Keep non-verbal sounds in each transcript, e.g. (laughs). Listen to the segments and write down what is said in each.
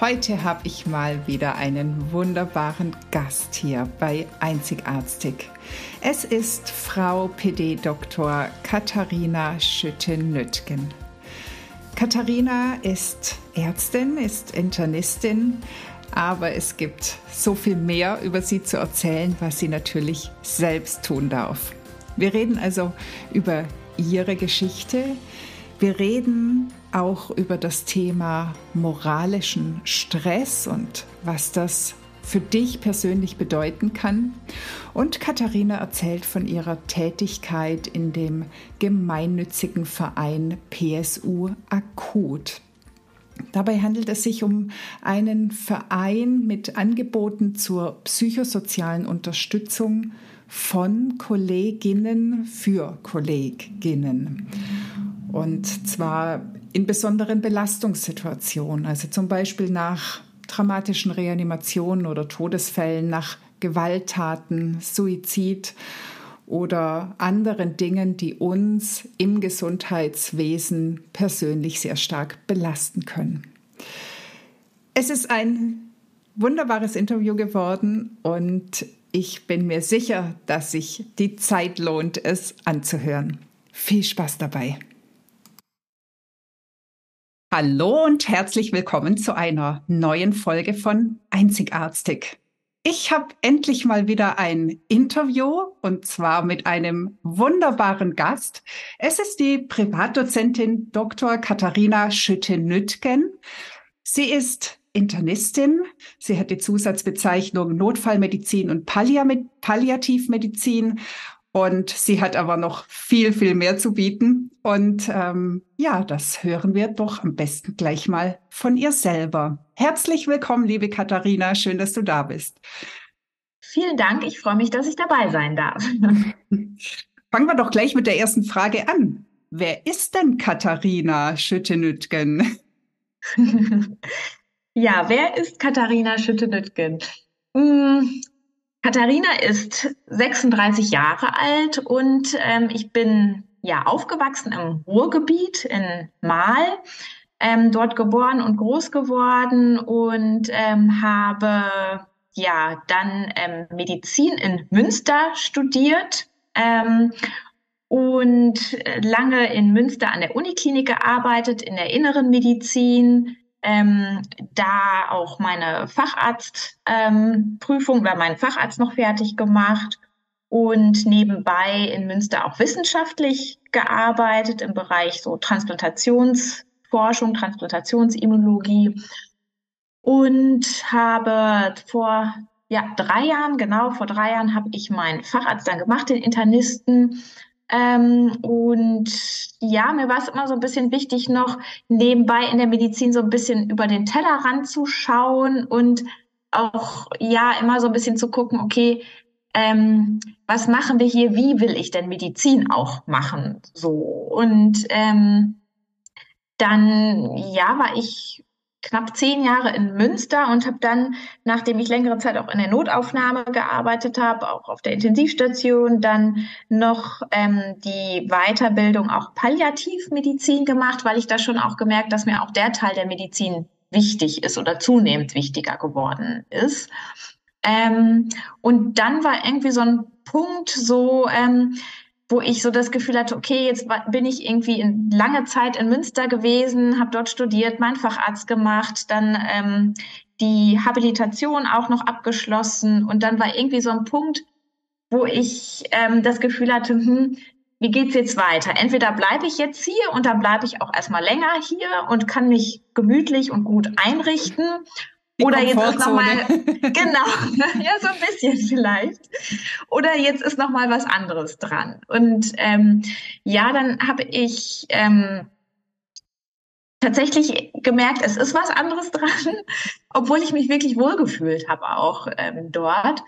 Heute habe ich mal wieder einen wunderbaren Gast hier bei Einzigartig. Es ist Frau PD Dr. Katharina Schütte-Nüttgen. Katharina ist Ärztin, ist Internistin, aber es gibt so viel mehr über sie zu erzählen, was sie natürlich selbst tun darf. Wir reden also über ihre Geschichte. Wir reden auch über das Thema moralischen Stress und was das für dich persönlich bedeuten kann. Und Katharina erzählt von ihrer Tätigkeit in dem gemeinnützigen Verein PSU Akut. Dabei handelt es sich um einen Verein mit Angeboten zur psychosozialen Unterstützung von Kolleginnen für Kolleginnen. Und zwar in besonderen Belastungssituationen, also zum Beispiel nach dramatischen Reanimationen oder Todesfällen, nach Gewalttaten, Suizid oder anderen Dingen, die uns im Gesundheitswesen persönlich sehr stark belasten können. Es ist ein wunderbares Interview geworden und ich bin mir sicher, dass sich die Zeit lohnt, es anzuhören. Viel Spaß dabei. Hallo und herzlich willkommen zu einer neuen Folge von Einzigartig. Ich habe endlich mal wieder ein Interview und zwar mit einem wunderbaren Gast. Es ist die Privatdozentin Dr. Katharina Schütte-Nüttgen. Sie ist Internistin. Sie hat die Zusatzbezeichnung Notfallmedizin und Palliativmedizin und sie hat aber noch viel, viel mehr zu bieten. Und ähm, ja, das hören wir doch am besten gleich mal von ihr selber. Herzlich willkommen, liebe Katharina. Schön, dass du da bist. Vielen Dank. Ich freue mich, dass ich dabei sein darf. (laughs) Fangen wir doch gleich mit der ersten Frage an. Wer ist denn Katharina Schüttenütgen? (laughs) ja, wer ist Katharina Schüttenütgen? Hm, Katharina ist 36 Jahre alt und ähm, ich bin ja aufgewachsen im Ruhrgebiet in Mahl, ähm, dort geboren und groß geworden und ähm, habe ja dann ähm, Medizin in Münster studiert ähm, und lange in Münster an der Uniklinik gearbeitet, in der inneren Medizin, ähm, da auch meine Facharztprüfung ähm, oder meinen Facharzt noch fertig gemacht und nebenbei in Münster auch wissenschaftlich gearbeitet im Bereich so Transplantationsforschung, Transplantationsimmunologie und habe vor ja, drei Jahren, genau vor drei Jahren habe ich meinen Facharzt dann gemacht, den Internisten ähm, und ja, mir war es immer so ein bisschen wichtig, noch nebenbei in der Medizin so ein bisschen über den Tellerrand zu schauen und auch ja immer so ein bisschen zu gucken, okay, ähm, was machen wir hier? Wie will ich denn Medizin auch machen? So und ähm, dann ja, war ich knapp zehn Jahre in Münster und habe dann, nachdem ich längere Zeit auch in der Notaufnahme gearbeitet habe, auch auf der Intensivstation, dann noch ähm, die Weiterbildung auch Palliativmedizin gemacht, weil ich da schon auch gemerkt, dass mir auch der Teil der Medizin wichtig ist oder zunehmend wichtiger geworden ist. Ähm, und dann war irgendwie so ein Punkt so, ähm, wo ich so das Gefühl hatte, okay, jetzt bin ich irgendwie in lange Zeit in Münster gewesen, habe dort studiert, meinen Facharzt gemacht, dann ähm, die Habilitation auch noch abgeschlossen und dann war irgendwie so ein Punkt, wo ich ähm, das Gefühl hatte, hm, wie geht's jetzt weiter? Entweder bleibe ich jetzt hier und dann bleibe ich auch erstmal länger hier und kann mich gemütlich und gut einrichten die Oder jetzt ist nochmal, (laughs) genau, (laughs) ja, so ein bisschen vielleicht. Oder jetzt ist nochmal was anderes dran. Und ähm, ja, dann habe ich ähm, tatsächlich gemerkt, es ist was anderes (laughs) dran, obwohl ich mich wirklich wohlgefühlt habe auch ähm, dort.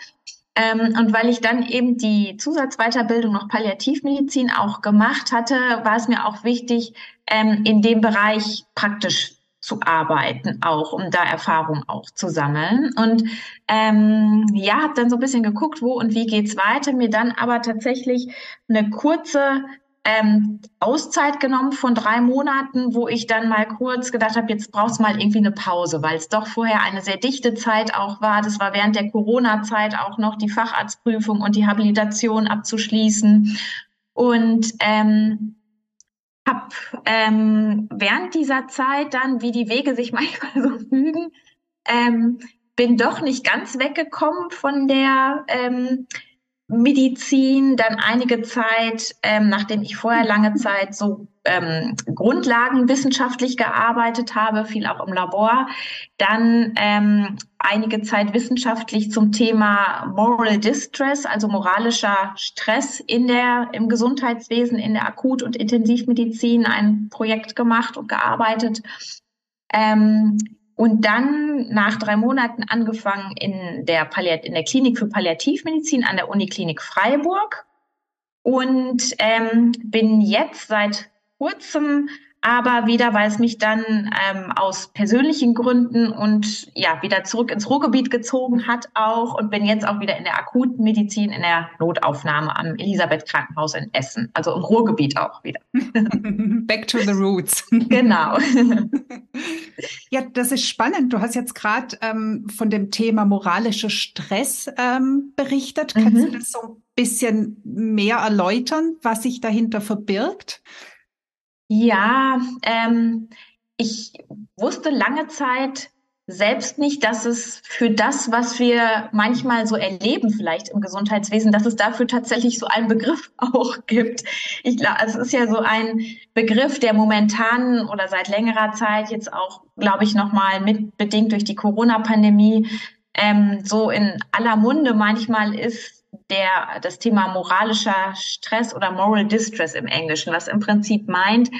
Ähm, und weil ich dann eben die Zusatzweiterbildung noch Palliativmedizin auch gemacht hatte, war es mir auch wichtig, ähm, in dem Bereich praktisch zu arbeiten, auch um da Erfahrung auch zu sammeln. Und ähm, ja, habe dann so ein bisschen geguckt, wo und wie geht's weiter. Mir dann aber tatsächlich eine kurze ähm, Auszeit genommen von drei Monaten, wo ich dann mal kurz gedacht habe, jetzt brauchst mal irgendwie eine Pause, weil es doch vorher eine sehr dichte Zeit auch war. Das war während der Corona-Zeit auch noch die Facharztprüfung und die Habilitation abzuschließen. Und ähm, habe ähm, während dieser Zeit dann, wie die Wege sich (laughs) manchmal so fügen, ähm, bin doch nicht ganz weggekommen von der ähm, Medizin, dann einige Zeit, ähm, nachdem ich vorher lange Zeit so ähm, grundlagenwissenschaftlich gearbeitet habe, viel auch im Labor, dann ähm, einige Zeit wissenschaftlich zum Thema Moral Distress, also moralischer Stress in der, im Gesundheitswesen, in der Akut- und Intensivmedizin ein Projekt gemacht und gearbeitet. Ähm, und dann nach drei Monaten angefangen in der, in der Klinik für Palliativmedizin an der Uniklinik Freiburg und ähm, bin jetzt seit kurzem aber wieder, weil es mich dann ähm, aus persönlichen Gründen und ja wieder zurück ins Ruhrgebiet gezogen hat auch und bin jetzt auch wieder in der Akutmedizin in der Notaufnahme am Elisabeth Krankenhaus in Essen, also im Ruhrgebiet auch wieder. (laughs) (laughs) Back to the roots. Genau. (laughs) ja, das ist spannend. Du hast jetzt gerade ähm, von dem Thema moralischer Stress ähm, berichtet. Kannst mhm. du das so ein bisschen mehr erläutern, was sich dahinter verbirgt? Ja, ähm, ich wusste lange Zeit selbst nicht, dass es für das, was wir manchmal so erleben, vielleicht im Gesundheitswesen, dass es dafür tatsächlich so einen Begriff (laughs) auch gibt. Ich glaube, es ist ja so ein Begriff, der momentan oder seit längerer Zeit jetzt auch, glaube ich, nochmal mit bedingt durch die Corona-Pandemie ähm, so in aller Munde manchmal ist, der, das Thema moralischer Stress oder Moral Distress im Englischen, was im Prinzip meint,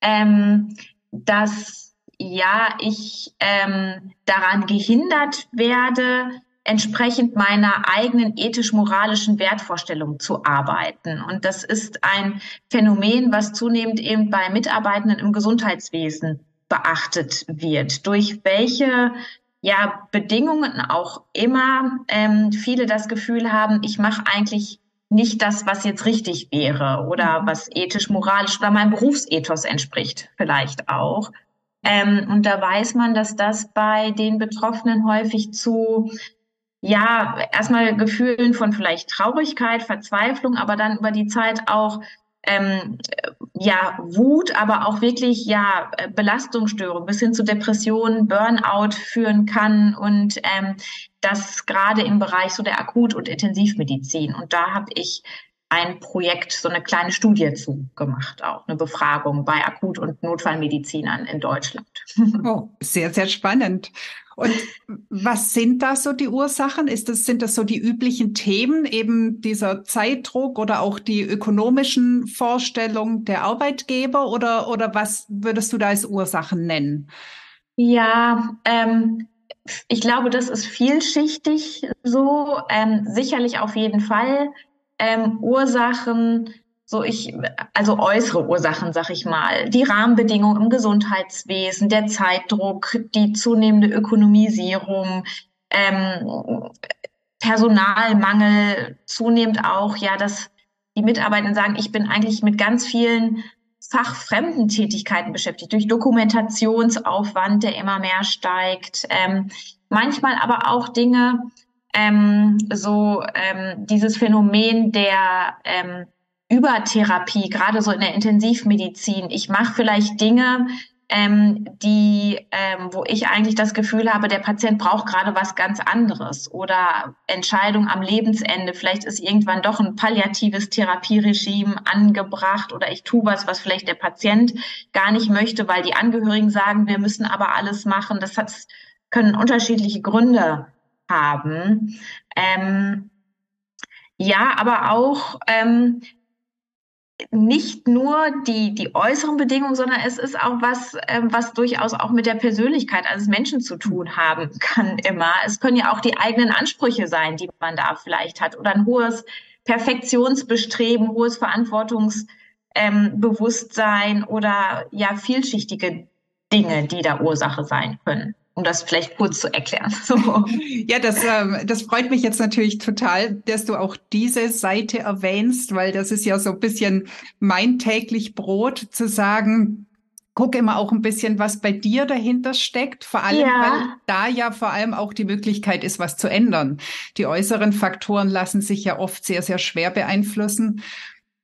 ähm, dass ja ich ähm, daran gehindert werde, entsprechend meiner eigenen ethisch-moralischen Wertvorstellung zu arbeiten. Und das ist ein Phänomen, was zunehmend eben bei Mitarbeitenden im Gesundheitswesen beachtet wird. Durch welche ja, Bedingungen auch immer ähm, viele das Gefühl haben, ich mache eigentlich nicht das, was jetzt richtig wäre oder mhm. was ethisch, moralisch oder meinem Berufsethos entspricht, vielleicht auch. Ähm, und da weiß man, dass das bei den Betroffenen häufig zu ja, erstmal Gefühlen von vielleicht Traurigkeit, Verzweiflung, aber dann über die Zeit auch ähm, ja, Wut, aber auch wirklich ja Belastungsstörung bis hin zu Depressionen, Burnout führen kann und ähm, das gerade im Bereich so der Akut- und Intensivmedizin. Und da habe ich ein Projekt, so eine kleine Studie zu gemacht, auch eine Befragung bei Akut- und Notfallmedizinern in Deutschland. (laughs) Oh, sehr, sehr spannend. Und was sind da so die Ursachen? Ist das, sind das so die üblichen Themen, eben dieser Zeitdruck oder auch die ökonomischen Vorstellungen der Arbeitgeber oder, oder was würdest du da als Ursachen nennen? Ja, ähm, ich glaube, das ist vielschichtig so. Ähm, sicherlich auf jeden Fall ähm, Ursachen so ich, also äußere Ursachen, sag ich mal, die Rahmenbedingungen im Gesundheitswesen, der Zeitdruck, die zunehmende Ökonomisierung, ähm, Personalmangel, zunehmend auch, ja, dass die Mitarbeiter sagen, ich bin eigentlich mit ganz vielen fachfremden Tätigkeiten beschäftigt, durch Dokumentationsaufwand, der immer mehr steigt, ähm, manchmal aber auch Dinge, ähm, so ähm, dieses Phänomen der ähm, Übertherapie, gerade so in der Intensivmedizin. Ich mache vielleicht Dinge, ähm, die, ähm, wo ich eigentlich das Gefühl habe, der Patient braucht gerade was ganz anderes oder Entscheidung am Lebensende. Vielleicht ist irgendwann doch ein palliatives Therapieregime angebracht oder ich tue was, was vielleicht der Patient gar nicht möchte, weil die Angehörigen sagen, wir müssen aber alles machen. Das hat, können unterschiedliche Gründe haben. Ähm, ja, aber auch ähm, nicht nur die, die äußeren Bedingungen, sondern es ist auch was, ähm, was durchaus auch mit der Persönlichkeit eines Menschen zu tun haben kann immer. Es können ja auch die eigenen Ansprüche sein, die man da vielleicht hat oder ein hohes Perfektionsbestreben, hohes Verantwortungsbewusstsein ähm, oder ja vielschichtige Dinge, die da Ursache sein können um das vielleicht kurz zu erklären. (laughs) So. Ja, das, ähm, das freut mich jetzt natürlich total, dass du auch diese Seite erwähnst, weil das ist ja so ein bisschen mein täglich Brot zu sagen, guck immer auch ein bisschen, was bei dir dahinter steckt, vor allem, ja. weil da ja vor allem auch die Möglichkeit ist, was zu ändern. Die äußeren Faktoren lassen sich ja oft sehr, sehr schwer beeinflussen.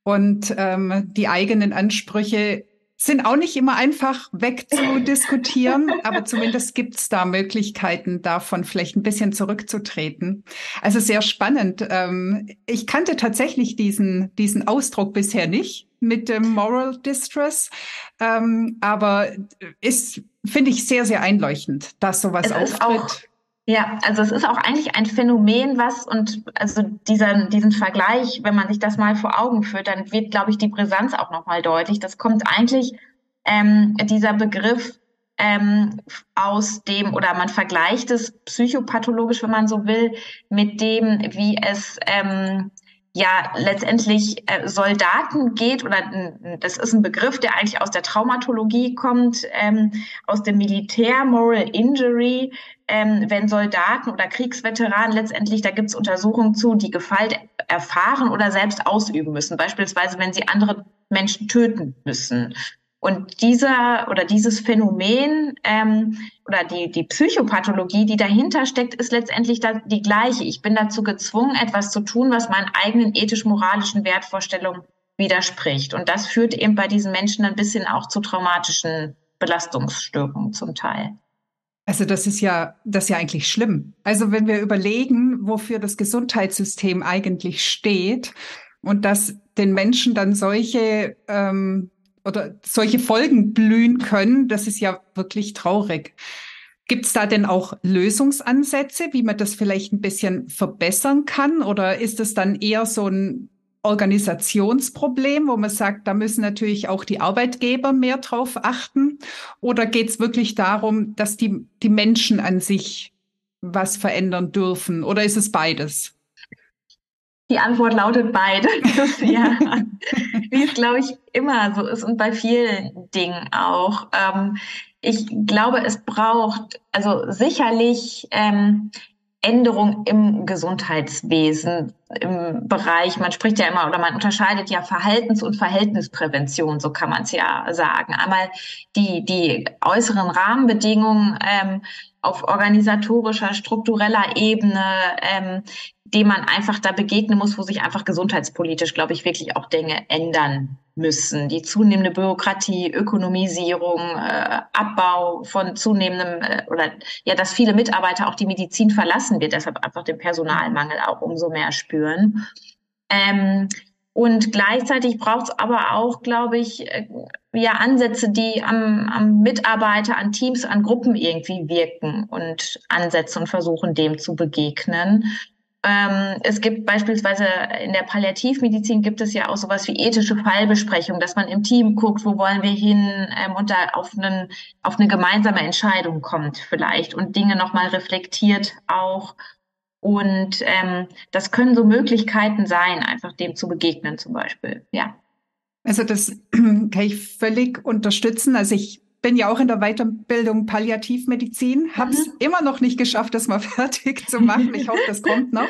Und ähm, die eigenen Ansprüche sind auch nicht immer einfach wegzudiskutieren, (laughs) aber zumindest gibt es da Möglichkeiten, davon vielleicht ein bisschen zurückzutreten. Also sehr spannend. Ähm, ich kannte tatsächlich diesen, diesen Ausdruck bisher nicht mit dem Moral Distress, ähm, aber ist, finde ich, sehr, sehr einleuchtend, dass sowas es auftritt. Ja, also es ist auch eigentlich ein Phänomen, was und also dieser, diesen Vergleich, wenn man sich das mal vor Augen führt, dann wird, glaube ich, die Brisanz auch nochmal deutlich. Das kommt eigentlich ähm, dieser Begriff ähm, aus dem, oder man vergleicht es psychopathologisch, wenn man so will, mit dem, wie es ähm, ja letztendlich äh, Soldaten geht oder das ist ein Begriff, der eigentlich aus der Traumatologie kommt, ähm, aus dem Militär, Moral Injury, ähm, wenn Soldaten oder Kriegsveteranen letztendlich, da gibt es Untersuchungen zu, die Gewalt erfahren oder selbst ausüben müssen, beispielsweise wenn sie andere Menschen töten müssen. Und dieser oder dieses Phänomen ähm, oder die, die Psychopathologie, die dahinter steckt, ist letztendlich die gleiche. Ich bin dazu gezwungen, etwas zu tun, was meinen eigenen ethisch-moralischen Wertvorstellungen widerspricht. Und das führt eben bei diesen Menschen ein bisschen auch zu traumatischen Belastungsstörungen zum Teil. Also das ist ja, das ist ja eigentlich schlimm. Also wenn wir überlegen, wofür das Gesundheitssystem eigentlich steht und dass den Menschen dann solche ähm, oder solche Folgen blühen können, das ist ja wirklich traurig. Gibt es da denn auch Lösungsansätze, wie man das vielleicht ein bisschen verbessern kann? Oder ist es dann eher so ein Organisationsproblem, wo man sagt, da müssen natürlich auch die Arbeitgeber mehr drauf achten? Oder geht es wirklich darum, dass die, die Menschen an sich was verändern dürfen? Oder ist es beides? Die Antwort lautet beide. (laughs) ja. Wie es, glaube ich, immer so ist und bei vielen Dingen auch. Ähm, ich glaube, es braucht also sicherlich ähm, Änderung im Gesundheitswesen, im Bereich, man spricht ja immer oder man unterscheidet ja Verhaltens- und Verhältnisprävention, so kann man es ja sagen. Einmal die, die äußeren Rahmenbedingungen ähm, auf organisatorischer, struktureller Ebene, ähm, dem man einfach da begegnen muss, wo sich einfach gesundheitspolitisch, glaube ich, wirklich auch Dinge ändern müssen. Die zunehmende Bürokratie, Ökonomisierung, äh, Abbau von zunehmendem äh, oder ja, dass viele Mitarbeiter auch die Medizin verlassen wird, deshalb einfach den Personalmangel auch umso mehr spüren. Ähm, und gleichzeitig braucht es aber auch, glaube ich, äh, ja Ansätze, die am, am Mitarbeiter, an Teams, an Gruppen irgendwie wirken und Ansätze und versuchen, dem zu begegnen. Ähm, es gibt beispielsweise in der Palliativmedizin gibt es ja auch sowas wie ethische Fallbesprechung, dass man im Team guckt, wo wollen wir hin ähm, und da auf, einen, auf eine gemeinsame Entscheidung kommt vielleicht und Dinge nochmal reflektiert auch. Und ähm, das können so Möglichkeiten sein, einfach dem zu begegnen zum Beispiel. Ja. Also das (clears throat) kann ich völlig unterstützen. Also ich bin ja auch in der Weiterbildung Palliativmedizin, habe es mhm. immer noch nicht geschafft, das mal (laughs) fertig zu machen. Ich hoffe, das kommt noch.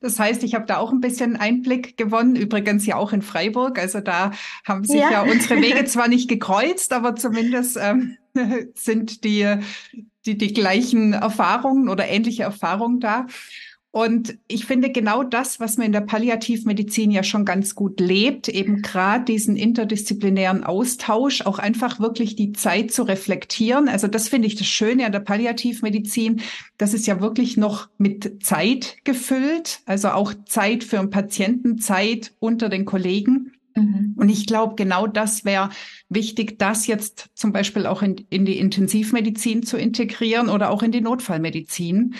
Das heißt, ich habe da auch ein bisschen Einblick gewonnen, übrigens ja auch in Freiburg. Also da haben sich ja, ja unsere (laughs) Wege zwar nicht gekreuzt, aber zumindest ähm, (laughs) sind die, die, die gleichen Erfahrungen oder ähnliche Erfahrungen da. Und ich finde genau das, was man in der Palliativmedizin ja schon ganz gut lebt, eben gerade diesen interdisziplinären Austausch, auch einfach wirklich die Zeit zu reflektieren. Also das finde ich das Schöne an der Palliativmedizin. Das ist ja wirklich noch mit Zeit gefüllt, also auch Zeit für einen Patienten, Zeit unter den Kollegen. Mhm. Und ich glaube, genau das wäre wichtig, das jetzt zum Beispiel auch in, in die Intensivmedizin zu integrieren oder auch in die Notfallmedizin.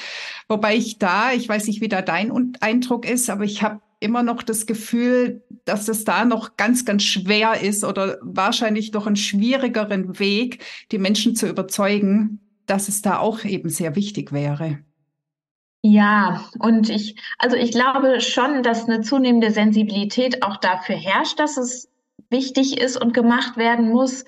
Wobei ich da, ich weiß nicht, wie da dein Eindruck ist, aber ich habe immer noch das Gefühl, dass es da noch ganz, ganz schwer ist oder wahrscheinlich doch einen schwierigeren Weg, die Menschen zu überzeugen, dass es da auch eben sehr wichtig wäre. Ja, und ich, also ich glaube schon, dass eine zunehmende Sensibilität auch dafür herrscht, dass es wichtig ist und gemacht werden muss.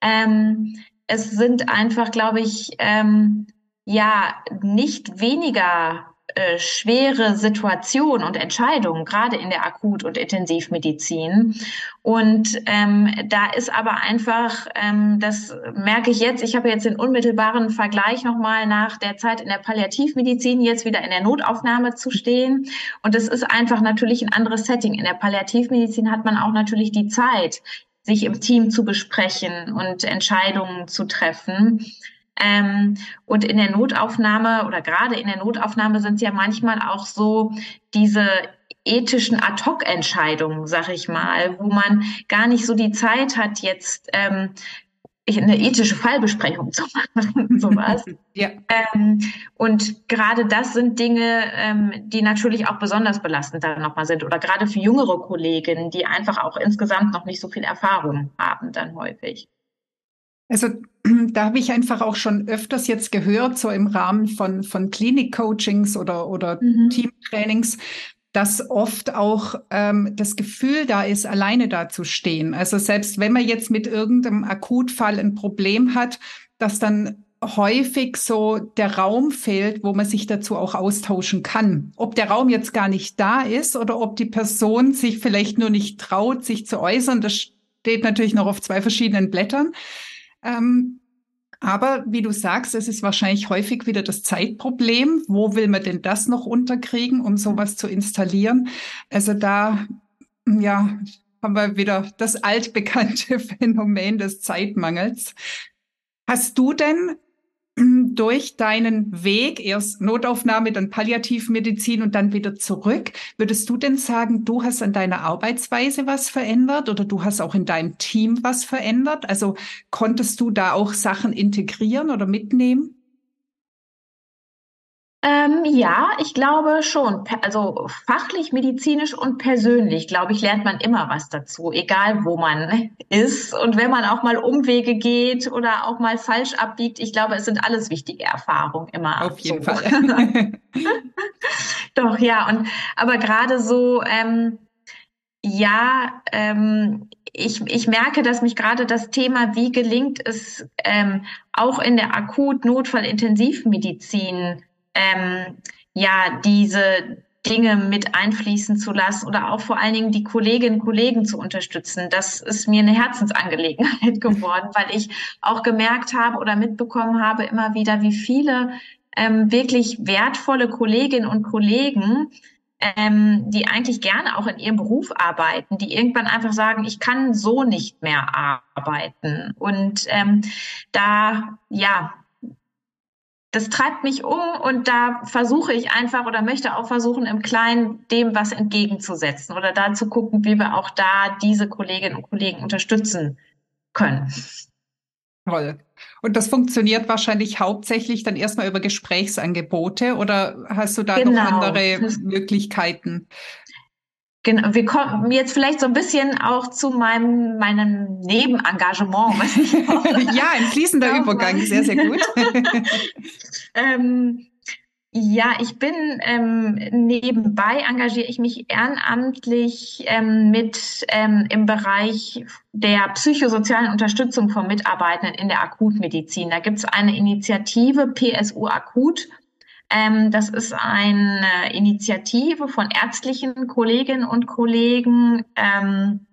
Ähm, es sind einfach, glaube ich, ähm, ja, nicht weniger äh, schwere Situationen und Entscheidungen, gerade in der Akut- und Intensivmedizin. Und ähm, da ist aber einfach, ähm, das merke ich jetzt, ich habe jetzt den unmittelbaren Vergleich nochmal nach der Zeit in der Palliativmedizin, jetzt wieder in der Notaufnahme zu stehen. Und das ist einfach natürlich ein anderes Setting. In der Palliativmedizin hat man auch natürlich die Zeit, sich im Team zu besprechen und Entscheidungen zu treffen. Ähm, und in der Notaufnahme oder gerade in der Notaufnahme sind es ja manchmal auch so diese ethischen Ad-hoc-Entscheidungen, sag ich mal, wo man gar nicht so die Zeit hat, jetzt ähm, eine ethische Fallbesprechung zu (laughs) machen, sowas. (laughs) ja. Ähm, und gerade das sind Dinge, ähm, die natürlich auch besonders belastend dann nochmal sind. Oder gerade für jüngere Kolleginnen, die einfach auch insgesamt noch nicht so viel Erfahrung haben, dann häufig. Also (clears throat) da habe ich einfach auch schon öfters jetzt gehört, so im Rahmen von, von Klinik-Coachings oder, oder mhm. Teamtrainings, dass oft auch ähm, das Gefühl da ist, alleine da zu stehen. Also selbst wenn man jetzt mit irgendeinem Akutfall ein Problem hat, dass dann häufig so der Raum fehlt, wo man sich dazu auch austauschen kann. Ob der Raum jetzt gar nicht da ist oder ob die Person sich vielleicht nur nicht traut, sich zu äußern, das steht natürlich noch auf zwei verschiedenen Blättern. Ähm, aber wie du sagst, es ist wahrscheinlich häufig wieder das Zeitproblem. Wo will man denn das noch unterkriegen, um sowas zu installieren? Also da, ja, haben wir wieder das altbekannte (laughs) Phänomen des Zeitmangels. Hast du denn (clears throat) durch deinen Weg, erst Notaufnahme, dann Palliativmedizin und dann wieder zurück, würdest du denn sagen, du hast an deiner Arbeitsweise was verändert oder du hast auch in deinem Team was verändert? Also konntest du da auch Sachen integrieren oder mitnehmen? Ähm, ja, ich glaube schon. Also fachlich, medizinisch und persönlich, glaube ich, lernt man immer was dazu, egal wo man (laughs) ist. Und wenn man auch mal Umwege geht oder auch mal falsch abbiegt, ich glaube, es sind alles wichtige Erfahrungen immer. Auf jeden so. Fall. (laughs) (laughs) Doch, ja. Und aber gerade so, ähm, ja, ähm, ich, ich merke, dass mich gerade das Thema, wie gelingt es ähm, auch in der Akut-Notfall-Intensivmedizin ähm, ja diese Dinge mit einfließen zu lassen oder auch vor allen Dingen die Kolleginnen und Kollegen zu unterstützen. Das ist mir eine Herzensangelegenheit (laughs) geworden, weil ich auch gemerkt habe oder mitbekommen habe immer wieder, wie viele ähm, wirklich wertvolle Kolleginnen und Kollegen ähm, die eigentlich gerne auch in ihrem Beruf arbeiten, die irgendwann einfach sagen, ich kann so nicht mehr arbeiten. Und ähm, da, ja, das treibt mich um und da versuche ich einfach oder möchte auch versuchen, im Kleinen dem was entgegenzusetzen oder da zu gucken, wie wir auch da diese Kolleginnen und Kollegen unterstützen können. Toll. Und das funktioniert wahrscheinlich hauptsächlich dann erstmal über Gesprächsangebote oder hast du da genau. noch andere Möglichkeiten? Genau, wir kommen jetzt vielleicht so ein bisschen auch zu meinem, meinem Nebenengagement. (laughs) Ja, ein fließender Übergang, sehr, sehr gut. (laughs) ähm, ja, ich bin ähm, nebenbei engagiere ich mich ehrenamtlich ähm, mit ähm, im Bereich der psychosozialen Unterstützung von Mitarbeitenden in der Akutmedizin. Da gibt es eine Initiative PSU Akut ähm, das ist eine Initiative von ärztlichen Kolleginnen und Kollegen, ähm,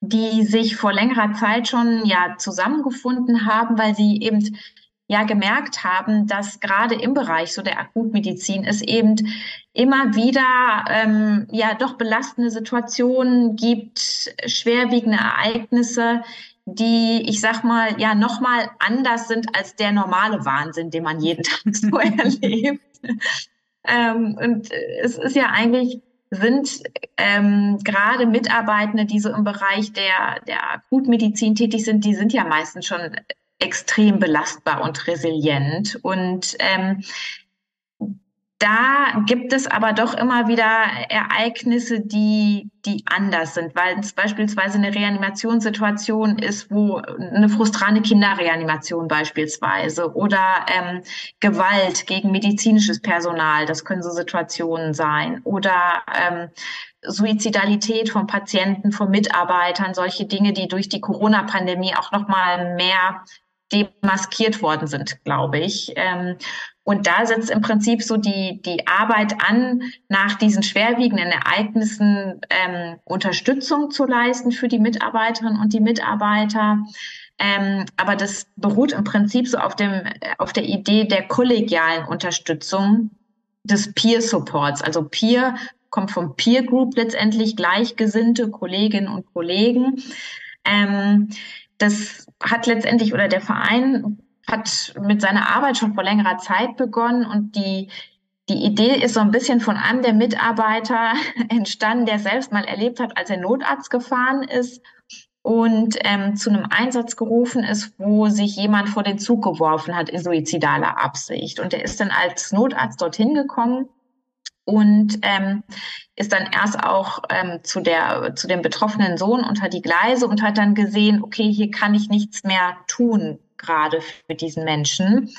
die sich vor längerer Zeit schon ja zusammengefunden haben, weil sie eben ja gemerkt haben, dass gerade im Bereich so der Akutmedizin es eben immer wieder ähm, ja doch belastende Situationen gibt, schwerwiegende Ereignisse, die, ich sag mal, ja nochmal anders sind als der normale Wahnsinn, den man jeden (laughs) Tag so erlebt. ähm, und es ist ja eigentlich, sind ähm, gerade Mitarbeitende, die so im Bereich der, der Akutmedizin tätig sind, die sind ja meistens schon extrem belastbar und resilient. Und ähm, da gibt es aber doch immer wieder Ereignisse, die, die anders sind, weil es beispielsweise eine Reanimationssituation ist, wo eine frustrante Kinderreanimation beispielsweise oder ähm, Gewalt gegen medizinisches Personal, das können so Situationen sein, oder ähm, Suizidalität von Patienten, von Mitarbeitern, solche Dinge, die durch die Corona-Pandemie auch noch mal mehr demaskiert worden sind, glaube ich. Ähm, und da setzt im Prinzip so die, die Arbeit an, nach diesen schwerwiegenden Ereignissen ähm, Unterstützung zu leisten für die Mitarbeiterinnen und die Mitarbeiter. Ähm, aber das beruht im Prinzip so auf, dem, auf der Idee der kollegialen Unterstützung des Peer Supports. Also Peer kommt vom Peer Group letztendlich, gleichgesinnte Kolleginnen und Kollegen. Ähm, das hat letztendlich oder der Verein hat mit seiner Arbeit schon vor längerer Zeit begonnen und die die Idee ist so ein bisschen von einem der Mitarbeiter (laughs) entstanden, der selbst mal erlebt hat, als er Notarzt gefahren ist und ähm, zu einem Einsatz gerufen ist, wo sich jemand vor den Zug geworfen hat in suizidaler Absicht. Und er ist dann als Notarzt dorthin gekommen und ähm, ist dann erst auch ähm, zu der zu dem betroffenen Sohn unter die Gleise und hat dann gesehen, okay, hier kann ich nichts mehr tun gerade für diesen Menschen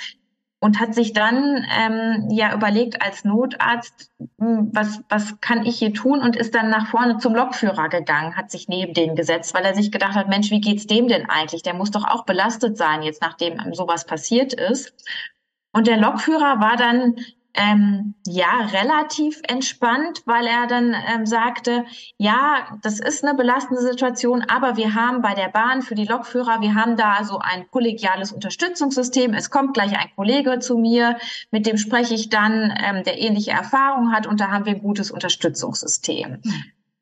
und hat sich dann ähm, ja überlegt als Notarzt, hm, was, was kann ich hier tun und ist dann nach vorne zum Lokführer gegangen, hat sich neben den gesetzt, weil er sich gedacht hat, Mensch, wie geht's dem denn eigentlich? Der muss doch auch belastet sein, jetzt nachdem sowas passiert ist. Und der Lokführer war dann ähm, ja, relativ entspannt, weil er dann ähm, sagte, ja, das ist eine belastende Situation, aber wir haben bei der Bahn für die Lokführer, wir haben da so ein kollegiales Unterstützungssystem. Es kommt gleich ein Kollege zu mir, mit dem spreche ich dann, ähm, der ähnliche Erfahrung hat und da haben wir ein gutes Unterstützungssystem.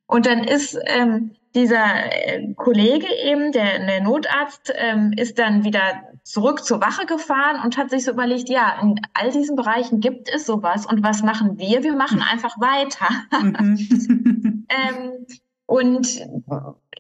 Und dann ist ähm, dieser äh, Kollege eben, der, der Notarzt, ähm, ist dann wieder zurück zur Wache gefahren und hat sich so überlegt, ja, in all diesen Bereichen gibt es sowas und was machen wir? Wir machen einfach weiter. Mhm. (laughs) (laughs) ähm, und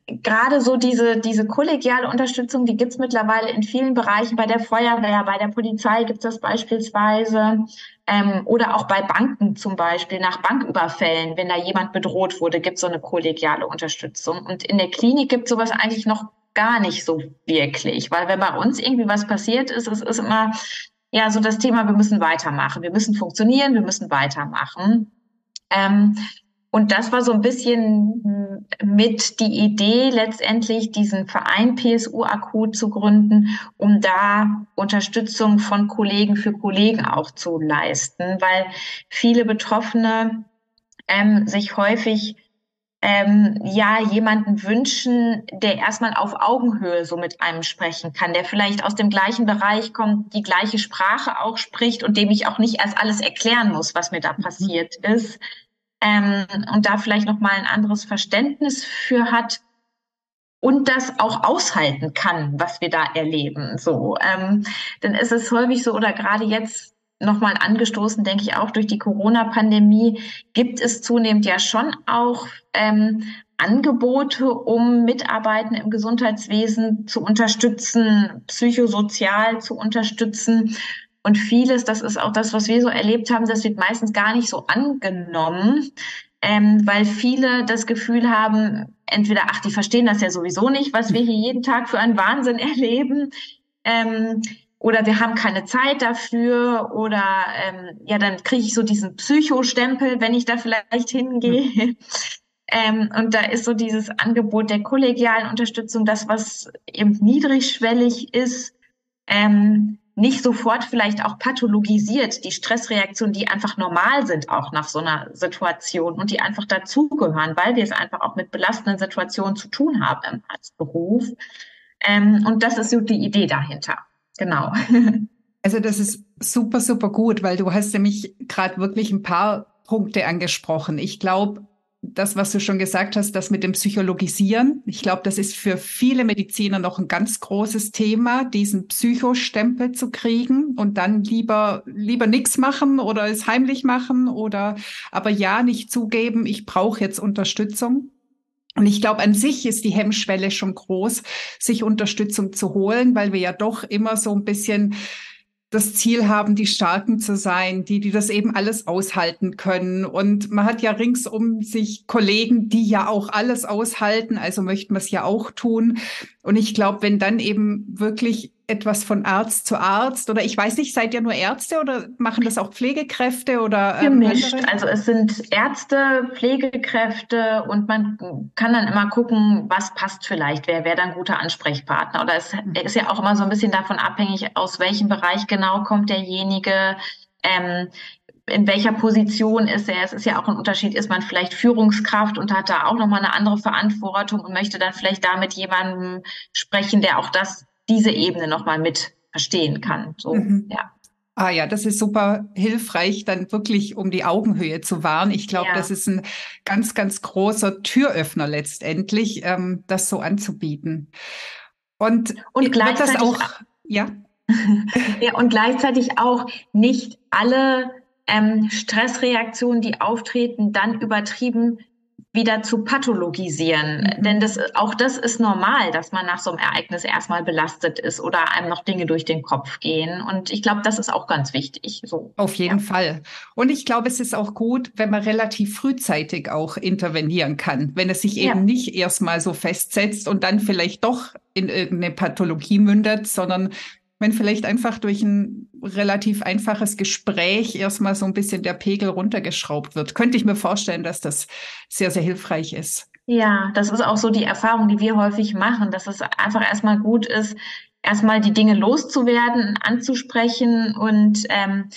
gerade so diese, diese kollegiale Unterstützung, die gibt's mittlerweile in vielen Bereichen. Bei der Feuerwehr, bei der Polizei gibt's das beispielsweise. Ähm, oder auch bei Banken zum Beispiel, nach Banküberfällen, wenn da jemand bedroht wurde, gibt's so eine kollegiale Unterstützung. Und in der Klinik gibt's sowas eigentlich noch gar nicht so wirklich, weil wenn bei uns irgendwie was passiert ist, es ist immer ja so das Thema, wir müssen weitermachen, wir müssen funktionieren, wir müssen weitermachen. Ähm, und das war so ein bisschen mit die Idee, letztendlich diesen Verein PSU akut zu gründen, um da Unterstützung von Kollegen für Kollegen auch zu leisten, weil viele Betroffene ähm, sich häufig ähm, ja jemanden wünschen, der erstmal auf Augenhöhe so mit einem sprechen kann, der vielleicht aus dem gleichen Bereich kommt, die gleiche Sprache auch spricht und dem ich auch nicht erst alles erklären muss, was mir da mhm. passiert ist. Ähm, und da vielleicht noch mal ein anderes Verständnis für hat und das auch aushalten kann, was wir da erleben. So, ähm, dann ist es häufig so oder gerade jetzt nochmal angestoßen, denke ich auch durch die Corona-Pandemie, gibt es zunehmend ja schon auch ähm, Angebote, um Mitarbeiten im Gesundheitswesen zu unterstützen, psychosozial zu unterstützen. Und vieles, das ist auch das, was wir so erlebt haben, das wird meistens gar nicht so angenommen, ähm, weil viele das Gefühl haben, entweder, ach, die verstehen das ja sowieso nicht, was wir hier jeden Tag für einen Wahnsinn (laughs) erleben. Ähm, oder wir haben keine Zeit dafür oder ähm, ja, dann kriege ich so diesen Psychostempel, wenn ich da vielleicht hingehe. Mhm. Ähm, und da ist so dieses Angebot der kollegialen Unterstützung, das, was eben niedrigschwellig ist, ähm, nicht sofort vielleicht auch pathologisiert, die Stressreaktionen, die einfach normal sind auch nach so einer Situation und die einfach dazugehören, weil wir es einfach auch mit belastenden Situationen zu tun haben als Beruf. Ähm, und das ist so die Idee dahinter. Genau. (laughs) Also das ist super, super gut, weil du hast nämlich gerade wirklich ein paar Punkte angesprochen. Ich glaube, das, was du schon gesagt hast, das mit dem Psychologisieren, ich glaube, das ist für viele Mediziner noch ein ganz großes Thema, diesen Psychostempel zu kriegen und dann lieber lieber nichts machen oder es heimlich machen oder aber ja nicht zugeben, ich brauche jetzt Unterstützung. Und ich glaube, an sich ist die Hemmschwelle schon groß, sich Unterstützung zu holen, weil wir ja doch immer so ein bisschen das Ziel haben, die Starken zu sein, die, die das eben alles aushalten können. Und man hat ja rings um sich Kollegen, die ja auch alles aushalten, also möchten wir es ja auch tun. Und ich glaube, wenn dann eben wirklich etwas von Arzt zu Arzt oder ich weiß nicht, seid ihr nur Ärzte oder machen das auch Pflegekräfte oder ähm, gemischt? Also es sind Ärzte, Pflegekräfte und man kann dann immer gucken, was passt vielleicht, wer wäre dann guter Ansprechpartner. Oder es mhm. ist ja auch immer so ein bisschen davon abhängig, aus welchem Bereich genau kommt derjenige. Ähm, in welcher Position ist er? Es ist ja auch ein Unterschied, ist man vielleicht Führungskraft und hat da auch nochmal eine andere Verantwortung und möchte dann vielleicht da mit jemandem sprechen, der auch das diese Ebene nochmal mit verstehen kann. So, mhm. ja. Ah ja, das ist super hilfreich, dann wirklich um die Augenhöhe zu wahren. Ich glaube, ja. das ist ein ganz, ganz großer Türöffner letztendlich, ähm, das so anzubieten. Und, und gleichzeitig das auch, ja. (laughs) ja, und gleichzeitig auch nicht alle ähm, Stressreaktionen, die auftreten, dann übertrieben wieder zu pathologisieren. Mhm. Denn das, auch das ist normal, dass man nach so einem Ereignis erstmal belastet ist oder einem noch Dinge durch den Kopf gehen. Und ich glaube, das ist auch ganz wichtig. So. Auf jeden ja. Fall. Und ich glaube, es ist auch gut, wenn man relativ frühzeitig auch intervenieren kann, wenn es sich ja. eben nicht erstmal so festsetzt und dann vielleicht doch in irgendeine Pathologie mündet, sondern wenn vielleicht einfach durch ein relativ einfaches Gespräch erstmal so ein bisschen der Pegel runtergeschraubt wird. Könnte ich mir vorstellen, dass das sehr, sehr hilfreich ist. Ja, das ist auch so die Erfahrung, die wir häufig machen, dass es einfach erstmal gut ist, erstmal die Dinge loszuwerden, anzusprechen und ähm,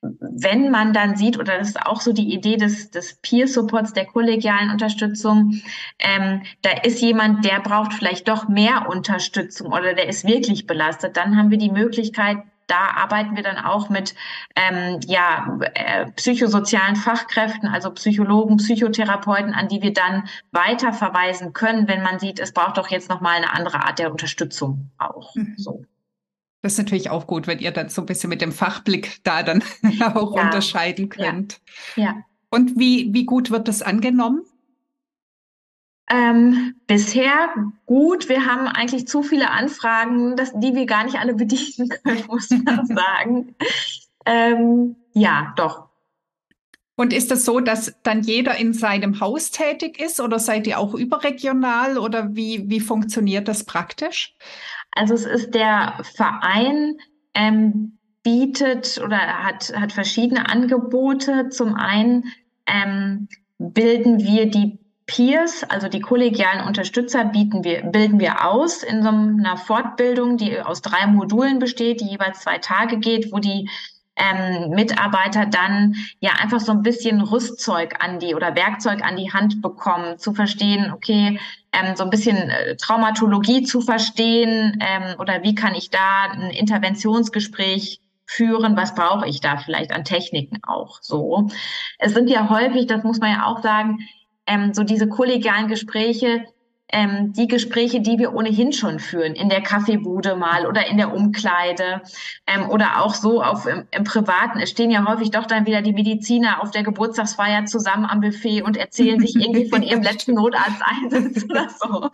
wenn man dann sieht, oder das ist auch so die Idee des, des Peer-Supports, der kollegialen Unterstützung, ähm, da ist jemand, der braucht vielleicht doch mehr Unterstützung oder der ist wirklich belastet, dann haben wir die Möglichkeit, da arbeiten wir dann auch mit ähm, ja, äh, psychosozialen Fachkräften, also Psychologen, Psychotherapeuten, an die wir dann weiter verweisen können, wenn man sieht, es braucht doch jetzt nochmal eine andere Art der Unterstützung auch. Mhm. So. Das ist natürlich auch gut, wenn ihr dann so ein bisschen mit dem Fachblick da dann (laughs) auch ja. unterscheiden könnt. Ja. ja. Und wie, wie gut wird das angenommen? Ähm, bisher gut. Wir haben eigentlich zu viele Anfragen, dass, die wir gar nicht alle (laughs) bedienen können, muss man (laughs) sagen. ähm, ja, doch. Und ist das so, dass dann jeder in seinem Haus tätig ist oder seid ihr auch überregional oder wie, wie funktioniert das praktisch? Also es ist der Verein ähm, bietet oder hat, hat verschiedene Angebote. Zum einen ähm, bilden wir die Peers, also die kollegialen Unterstützer, bieten wir, bilden wir aus in so einer Fortbildung, die aus drei Modulen besteht, die jeweils zwei Tage geht, wo die ähm, Mitarbeiter dann ja einfach so ein bisschen Rüstzeug an die oder Werkzeug an die Hand bekommen, zu verstehen, okay, ähm, so ein bisschen äh, Traumatologie zu verstehen ähm, oder wie kann ich da ein Interventionsgespräch führen, was brauche ich da vielleicht an Techniken auch so. Es sind ja häufig, das muss man ja auch sagen, ähm, so diese kollegialen Gespräche, ähm, die Gespräche, die wir ohnehin schon führen, in der Kaffeebude mal oder in der Umkleide ähm, oder auch so auf im, im, Privaten. Es stehen ja häufig doch dann wieder die Mediziner auf der Geburtstagsfeier zusammen am Buffet und erzählen sich irgendwie von ihrem (laughs) letzten Notarzteinsatz (laughs) oder so.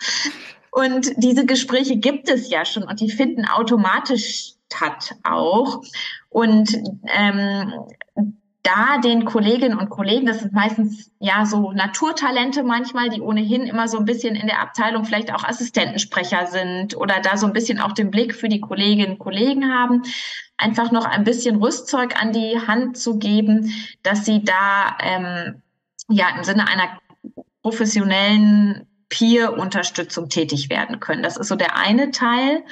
Und diese Gespräche gibt es ja schon und die finden automatisch statt auch. Und ähm, da den Kolleginnen und Kollegen, das sind meistens ja so Naturtalente manchmal, die ohnehin immer so ein bisschen in der Abteilung vielleicht auch Assistentensprecher sind oder da so ein bisschen auch den Blick für die Kolleginnen und Kollegen haben, einfach noch ein bisschen Rüstzeug an die Hand zu geben, dass sie da ähm, ja im Sinne einer professionellen Peer-Unterstützung tätig werden können. Das ist so der eine Teil.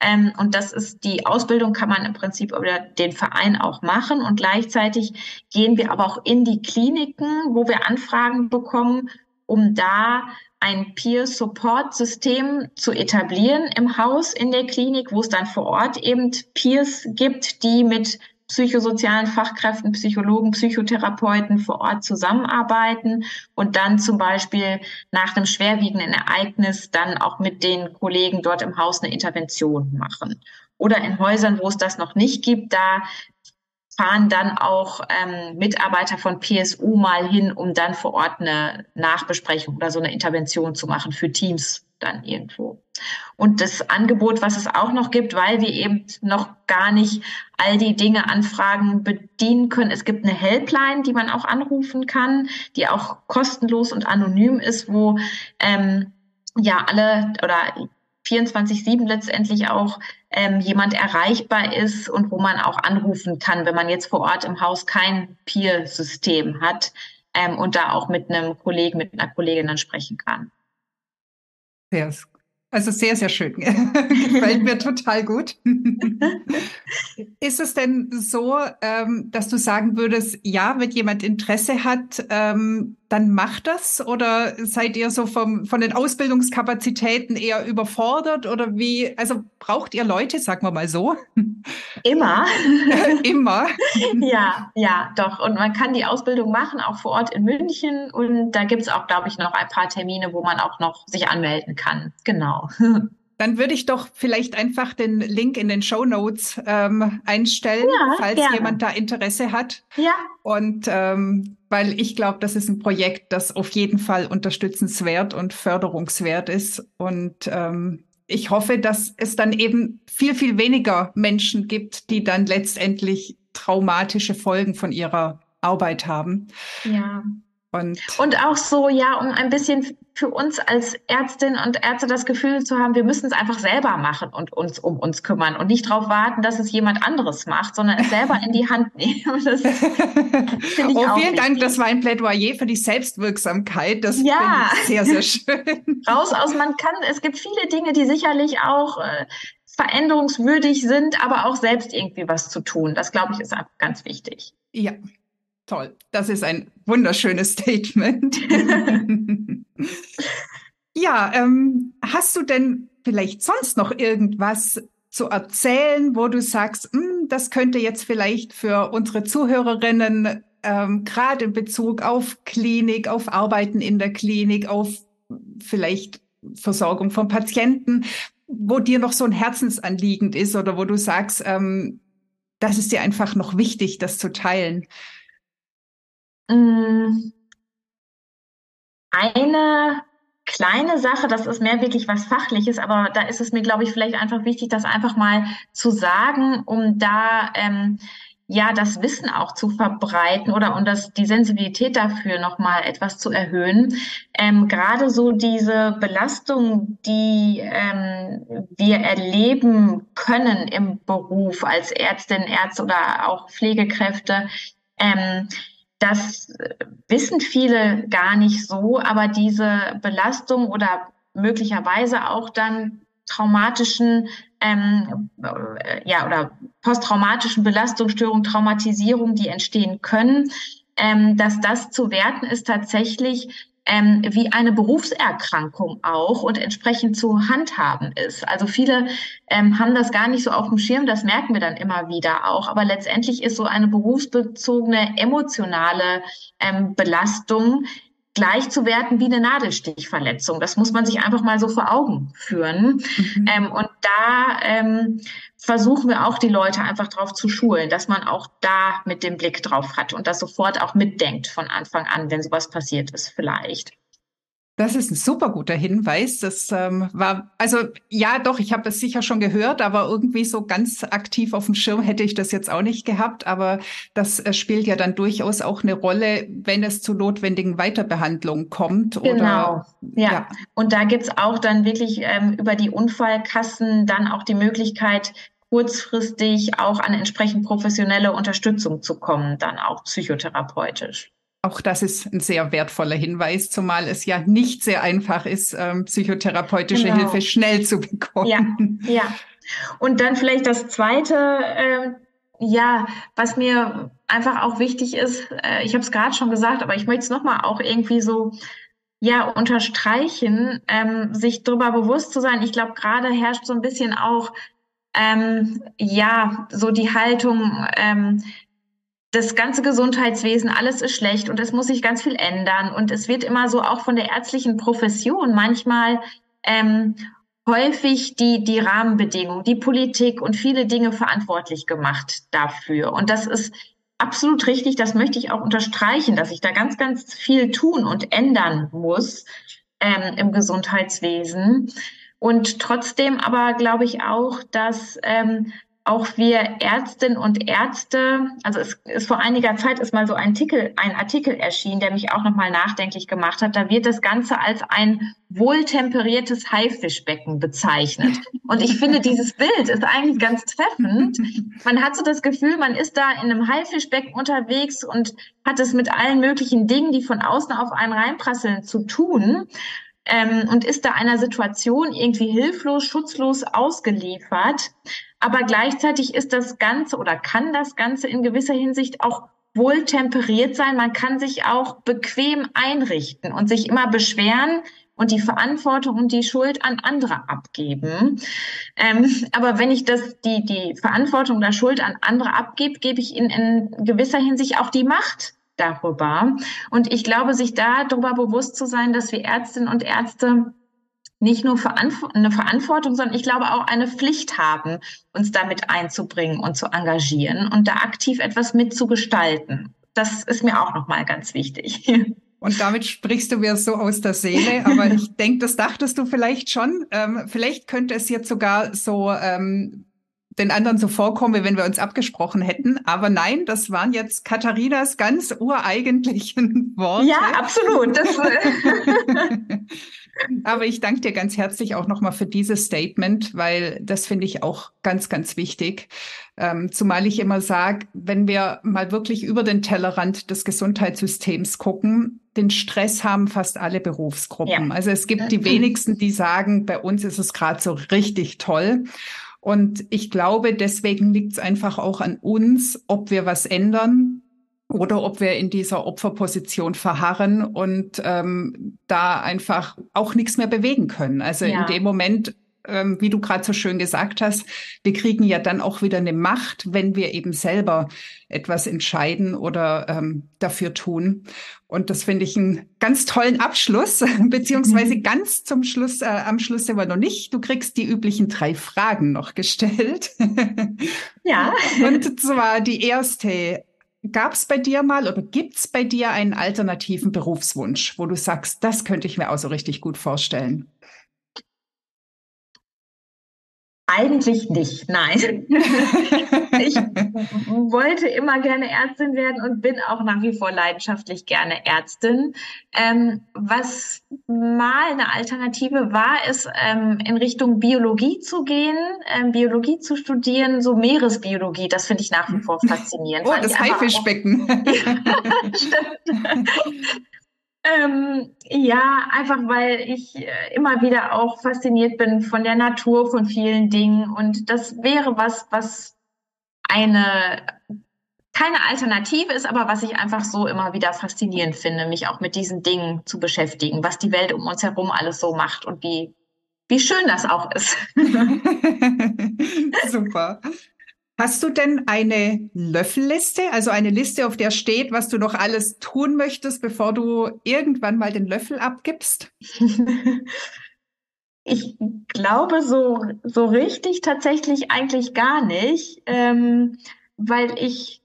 Ähm, und das ist die Ausbildung kann man im Prinzip über den Verein auch machen. Und gleichzeitig gehen wir aber auch in die Kliniken, wo wir Anfragen bekommen, um da ein Peer-Support-System zu etablieren im Haus in der Klinik, wo es dann vor Ort eben Peers gibt, die mit psychosozialen Fachkräften, Psychologen, Psychotherapeuten vor Ort zusammenarbeiten und dann zum Beispiel nach einem schwerwiegenden Ereignis dann auch mit den Kollegen dort im Haus eine Intervention machen. Oder in Häusern, wo es das noch nicht gibt, da fahren dann auch ähm, Mitarbeiter von PSU mal hin, um dann vor Ort eine Nachbesprechung oder so eine Intervention zu machen für Teams dann irgendwo. Und das Angebot, was es auch noch gibt, weil wir eben noch gar nicht all die Dinge, Anfragen bedienen können. Es gibt eine Helpline, die man auch anrufen kann, die auch kostenlos und anonym ist, wo ähm, ja alle oder 24-7 letztendlich auch ähm, jemand erreichbar ist und wo man auch anrufen kann, wenn man jetzt vor Ort im Haus kein Peer-System hat ähm, und da auch mit einem Kollegen, mit einer Kollegin dann sprechen kann. Sehr, also sehr, sehr schön. (laughs) Gefällt mir total gut. (laughs) Ist es denn so, ähm, dass du sagen würdest, ja, wenn jemand Interesse hat, ähm, dann macht das? Oder seid ihr so vom, von den Ausbildungskapazitäten eher überfordert? Oder wie, also braucht ihr Leute, sagen wir mal so? Immer. (laughs) Immer. ja, ja, doch. Und man kann die Ausbildung machen, auch vor Ort in München. Und da gibt es auch, glaube ich, noch ein paar Termine, wo man auch noch sich anmelden kann. Genau. (laughs) Dann würde ich doch vielleicht einfach den Link in den Show Notes ähm, einstellen, ja, falls gerne. jemand da Interesse hat. Ja. Und ähm, weil ich glaube, das ist ein Projekt, das auf jeden Fall unterstützenswert und förderungswert ist. Und ähm, ich hoffe, dass es dann eben viel, viel weniger Menschen gibt, die dann letztendlich traumatische Folgen von ihrer Arbeit haben. Ja. Und, und auch so, ja, um ein bisschen für uns als Ärztin und Ärzte das Gefühl zu haben, wir müssen es einfach selber machen und uns um uns kümmern und nicht darauf warten, dass es jemand anderes macht, sondern es selber in die Hand nehmen. Das (laughs) oh, vielen wichtig. Dank, das war ein Plädoyer für die Selbstwirksamkeit. Das ja. ich sehr, sehr (laughs) schön. Raus aus, man kann, es gibt viele Dinge, die sicherlich auch äh, veränderungswürdig sind, aber auch selbst irgendwie was zu tun. Das, glaube ich, ist ganz wichtig. Ja, Toll, das ist ein wunderschönes Statement. (laughs) ja, ähm, hast du denn vielleicht sonst noch irgendwas zu erzählen, wo du sagst, hm, das könnte jetzt vielleicht für unsere Zuhörerinnen ähm, gerade in Bezug auf Klinik, auf Arbeiten in der Klinik, auf vielleicht Versorgung von Patienten, wo dir noch so ein Herzensanliegend ist oder wo du sagst, ähm, das ist dir einfach noch wichtig, das zu teilen? Mm. Eine kleine Sache, das ist mehr wirklich was Fachliches, aber da ist es mir, glaube ich, vielleicht einfach wichtig, das einfach mal zu sagen, um da ähm, ja das Wissen auch zu verbreiten oder um das die Sensibilität dafür nochmal etwas zu erhöhen. Ähm, Gerade so diese Belastung, die ähm, wir erleben können im Beruf als Ärztin, Ärzte oder auch Pflegekräfte, ähm, das wissen viele gar nicht so, aber diese Belastung oder möglicherweise auch dann traumatischen ähm, äh, ja oder posttraumatischen Belastungsstörungen, Traumatisierung, die entstehen können, ähm, dass das zu werten ist tatsächlich ähm, wie eine Berufserkrankung auch und entsprechend zu handhaben ist. Also viele ähm, haben das gar nicht so auf dem Schirm, das merken wir dann immer wieder auch. Aber letztendlich ist so eine berufsbezogene emotionale ähm, Belastung gleichzuwerten wie eine Nadelstichverletzung. Das muss man sich einfach mal so vor Augen führen. Mhm. Ähm, und da ähm, versuchen wir auch die Leute einfach darauf zu schulen, dass man auch da mit dem Blick drauf hat und das sofort auch mitdenkt von Anfang an, wenn sowas passiert ist vielleicht. Das ist ein super guter Hinweis. Das ähm, war, also ja, doch, ich habe es sicher schon gehört, aber irgendwie so ganz aktiv auf dem Schirm hätte ich das jetzt auch nicht gehabt. Aber das äh, spielt ja dann durchaus auch eine Rolle, wenn es zu notwendigen Weiterbehandlungen kommt. Genau, oder, ja. ja. Und da gibt's auch dann wirklich ähm, über die Unfallkassen dann auch die Möglichkeit, kurzfristig auch an entsprechend professionelle Unterstützung zu kommen, dann auch psychotherapeutisch. Auch das ist ein sehr wertvoller Hinweis, zumal es ja nicht sehr einfach ist, ähm, psychotherapeutische genau. Hilfe schnell zu bekommen. Ja, ja. Und dann vielleicht das Zweite, äh, ja, was mir einfach auch wichtig ist, äh, ich habe es gerade schon gesagt, aber ich möchte es nochmal auch irgendwie so ja unterstreichen, ähm, sich darüber bewusst zu sein. Ich glaube, gerade herrscht so ein bisschen auch ähm, ja so die Haltung, ähm, das ganze Gesundheitswesen, alles ist schlecht und es muss sich ganz viel ändern. Und es wird immer so auch von der ärztlichen Profession manchmal ähm, häufig die, die Rahmenbedingungen, die Politik und viele Dinge verantwortlich gemacht dafür. Und das ist absolut richtig. Das möchte ich auch unterstreichen, dass ich da ganz, ganz viel tun und ändern muss ähm, im Gesundheitswesen. Und trotzdem aber glaube ich auch, dass ähm, auch wir Ärztinnen und Ärzte, also es ist vor einiger Zeit ist mal so ein Artikel, ein Artikel erschienen, der mich auch nochmal nachdenklich gemacht hat. Da wird das Ganze als ein wohltemperiertes Haifischbecken bezeichnet. Und ich finde, dieses Bild ist eigentlich ganz treffend. Man hat so das Gefühl, man ist da in einem Haifischbecken unterwegs und hat es mit allen möglichen Dingen, die von außen auf einen reinprasseln, zu tun. Ähm, und ist da einer Situation irgendwie hilflos, schutzlos ausgeliefert. Aber gleichzeitig ist das Ganze oder kann das Ganze in gewisser Hinsicht auch wohl temperiert sein. Man kann sich auch bequem einrichten und sich immer beschweren und die Verantwortung und die Schuld an andere abgeben. Ähm, aber wenn ich das, die, die Verantwortung oder Schuld an andere abgebe, gebe ich ihnen in gewisser Hinsicht auch die Macht darüber. Und ich glaube, sich darüber bewusst zu sein, dass wir Ärztinnen und Ärzte nicht nur eine Verantwortung, sondern ich glaube auch eine Pflicht haben, uns damit einzubringen und zu engagieren und da aktiv etwas mitzugestalten. Das ist mir auch nochmal ganz wichtig. (laughs) Und damit sprichst du mir so aus der Seele, aber (laughs) ich denke, das dachtest du vielleicht schon. Ähm, vielleicht könnte es jetzt sogar so ähm, den anderen so vorkommen, wie wenn wir uns abgesprochen hätten. Aber nein, das waren jetzt Katharinas ganz ureigentlichen (laughs) Worte. Ja, absolut. Das, (laughs) Aber ich danke dir ganz herzlich auch nochmal für dieses Statement, weil das finde ich auch ganz, ganz wichtig. Ähm, zumal ich immer sage, wenn wir mal wirklich über den Tellerrand des Gesundheitssystems gucken, den Stress haben fast alle Berufsgruppen. Ja. Also es gibt die wenigsten, die sagen, bei uns ist es gerade so richtig toll. Und ich glaube, deswegen liegt es einfach auch an uns, ob wir was ändern oder ob wir in dieser Opferposition verharren und ähm, da einfach auch nichts mehr bewegen können. Also ja. in dem Moment, ähm, wie du gerade so schön gesagt hast, wir kriegen ja dann auch wieder eine Macht, wenn wir eben selber etwas entscheiden oder ähm, dafür tun. Und das finde ich einen ganz tollen Abschluss, (laughs) beziehungsweise mhm. ganz zum Schluss, äh, am Schluss sind wir noch nicht. Du kriegst die üblichen drei Fragen noch gestellt. Ja. (laughs) Und zwar die erste, Gab es bei dir mal oder gibt es bei dir einen alternativen Berufswunsch, wo du sagst, das könnte ich mir auch so richtig gut vorstellen? Eigentlich nicht, nein. (laughs) ich wollte immer gerne Ärztin werden und bin auch nach wie vor leidenschaftlich gerne Ärztin. Ähm, was mal eine Alternative war, ist ähm, in Richtung Biologie zu gehen, ähm, Biologie zu studieren, so Meeresbiologie. Das finde ich nach wie vor faszinierend. Oh, das Haifischbecken. (laughs) ja, stimmt. Ähm, ja, einfach weil ich äh, immer wieder auch fasziniert bin von der Natur, von vielen Dingen. Und das wäre was, was eine keine Alternative ist, aber was ich einfach so immer wieder faszinierend finde, mich auch mit diesen Dingen zu beschäftigen, was die Welt um uns herum alles so macht und wie, wie schön das auch ist. (laughs) Super. Hast du denn eine Löffelliste, also eine Liste, auf der steht, was du noch alles tun möchtest, bevor du irgendwann mal den Löffel abgibst? (laughs) Ich glaube so, so richtig tatsächlich eigentlich gar nicht, ähm, weil ich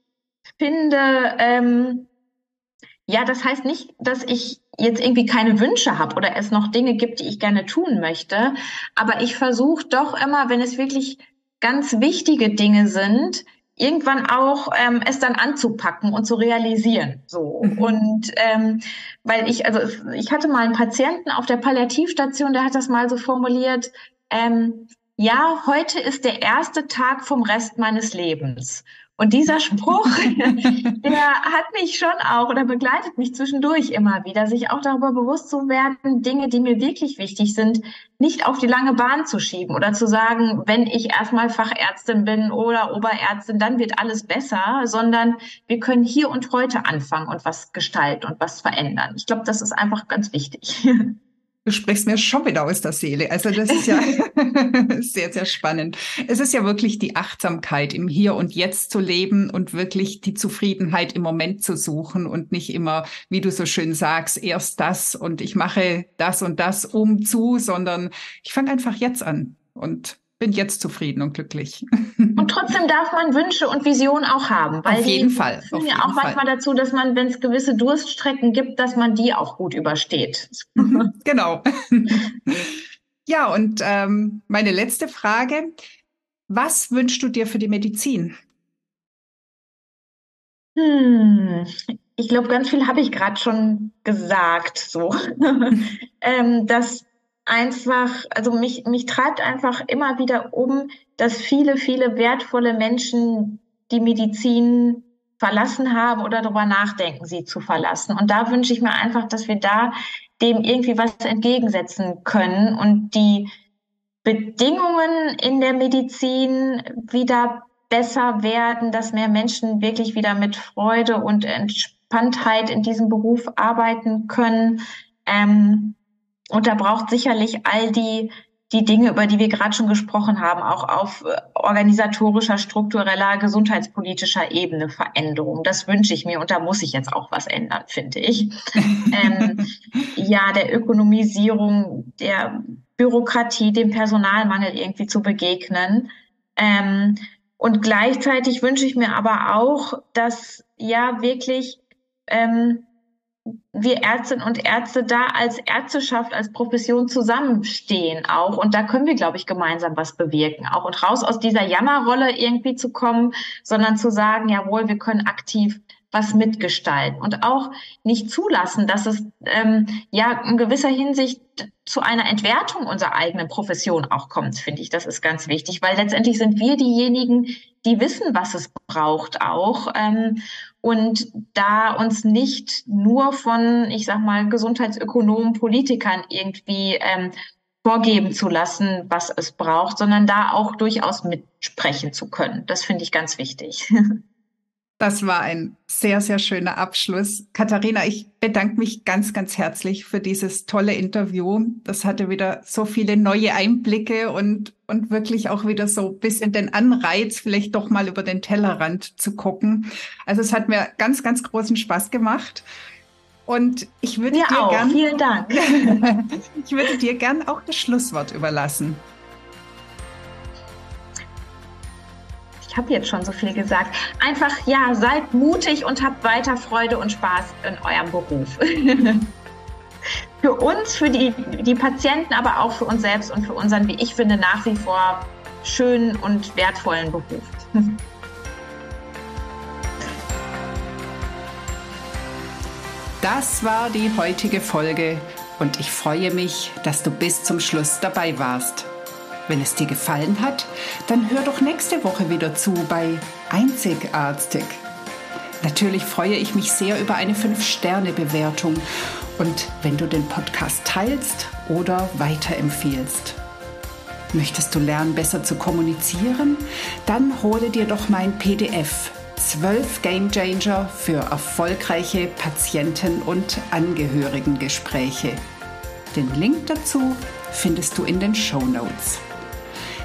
finde, ähm, ja, das heißt nicht, dass ich jetzt irgendwie keine Wünsche habe oder es noch Dinge gibt, die ich gerne tun möchte, aber ich versuche doch immer, wenn es wirklich ganz wichtige Dinge sind, irgendwann auch ähm, es dann anzupacken und zu realisieren. So mhm. und ähm, weil ich also ich hatte mal einen Patienten auf der Palliativstation, der hat das mal so formuliert. Ähm, ja, heute ist der erste Tag vom Rest meines Lebens. Und dieser (laughs) Spruch, der hat mich schon auch oder begleitet mich zwischendurch immer wieder, sich auch darüber bewusst zu werden, Dinge, die mir wirklich wichtig sind, nicht auf die lange Bahn zu schieben oder zu sagen, wenn ich erstmal Fachärztin bin oder Oberärztin, dann wird alles besser, sondern wir können hier und heute anfangen und was gestalten und was verändern. Ich glaube, das ist einfach ganz wichtig. (laughs) Du sprichst mir schon wieder aus der Seele. Also das ist ja (laughs) sehr, sehr spannend. Es ist ja wirklich die Achtsamkeit im Hier und Jetzt zu leben und wirklich die Zufriedenheit im Moment zu suchen und nicht immer, wie du so schön sagst, erst das und ich mache das und das um zu, sondern ich fange einfach jetzt an. Und bin jetzt zufrieden und glücklich. (laughs) Und trotzdem darf man Wünsche und Visionen auch haben. Weil auf jeden die Fall. führen ja auch manchmal Fall. dazu, dass man, wenn es gewisse Durststrecken gibt, dass man die auch gut übersteht. (laughs) Genau. (laughs) ja, und ähm, meine letzte Frage. Was wünschst du dir für die Medizin? Hm, ich glaube, ganz viel habe ich gerade schon gesagt, so. ähm, dass einfach, also mich, mich treibt einfach immer wieder um, dass viele, viele wertvolle Menschen die Medizin verlassen haben oder darüber nachdenken, sie zu verlassen. Und da wünsche ich mir einfach, dass wir da dem irgendwie was entgegensetzen können und die Bedingungen in der Medizin wieder besser werden, dass mehr Menschen wirklich wieder mit Freude und Entspanntheit in diesem Beruf arbeiten können. Ähm, und da braucht sicherlich all die, die Dinge, über die wir gerade schon gesprochen haben, auch auf äh, organisatorischer, struktureller, gesundheitspolitischer Ebene Veränderung. Das wünsche ich mir und da muss ich jetzt auch was ändern, finde ich. (laughs) ähm, ja, der Ökonomisierung, der Bürokratie, dem Personalmangel irgendwie zu begegnen. Ähm, und gleichzeitig wünsche ich mir aber auch, dass ja wirklich ähm, wir Ärztinnen und Ärzte da als Ärzteschaft, als Profession zusammenstehen auch. Und da können wir, glaube ich, gemeinsam was bewirken auch. Und raus aus dieser Jammerrolle irgendwie zu kommen, sondern zu sagen, jawohl, wir können aktiv was mitgestalten und auch nicht zulassen, dass es ähm, ja in gewisser Hinsicht zu einer Entwertung unserer eigenen Profession auch kommt, finde ich. Das ist ganz wichtig, weil letztendlich sind wir diejenigen, die wissen, was es braucht auch. Ähm, und da uns nicht nur von, ich sag mal, Gesundheitsökonomen, Politikern irgendwie ähm, vorgeben zu lassen, was es braucht, sondern da auch durchaus mitsprechen zu können. Das finde ich ganz wichtig. (laughs) Das war ein sehr, sehr schöner Abschluss. Katharina, ich bedanke mich ganz, ganz herzlich für dieses tolle Interview. Das hatte wieder so viele neue Einblicke und, und wirklich auch wieder so ein bisschen den Anreiz, vielleicht doch mal über den Tellerrand zu gucken. Also es hat mir ganz, ganz großen Spaß gemacht. Und ich würde dir auch. gern, vielen Dank. (laughs) ich würde dir gern auch das Schlusswort überlassen. Ich habe jetzt schon so viel gesagt. Einfach, ja, seid mutig und habt weiter Freude und Spaß in eurem Beruf. (laughs) für uns, für die, die Patienten, aber auch für uns selbst und für unseren, wie ich finde, nach wie vor schönen und wertvollen Beruf. (laughs) Das war die heutige Folge und ich freue mich, dass du bis zum Schluss dabei warst. Wenn es dir gefallen hat, dann hör doch nächste Woche wieder zu bei Einzigartig. Natürlich freue ich mich sehr über eine 5-Sterne-Bewertung und wenn du den Podcast teilst oder weiterempfiehlst. Möchtest du lernen, besser zu kommunizieren? Dann hole dir doch mein PDF 12 Game Changer für erfolgreiche Patienten- und Angehörigengespräche. Den Link dazu findest du in den Show Notes.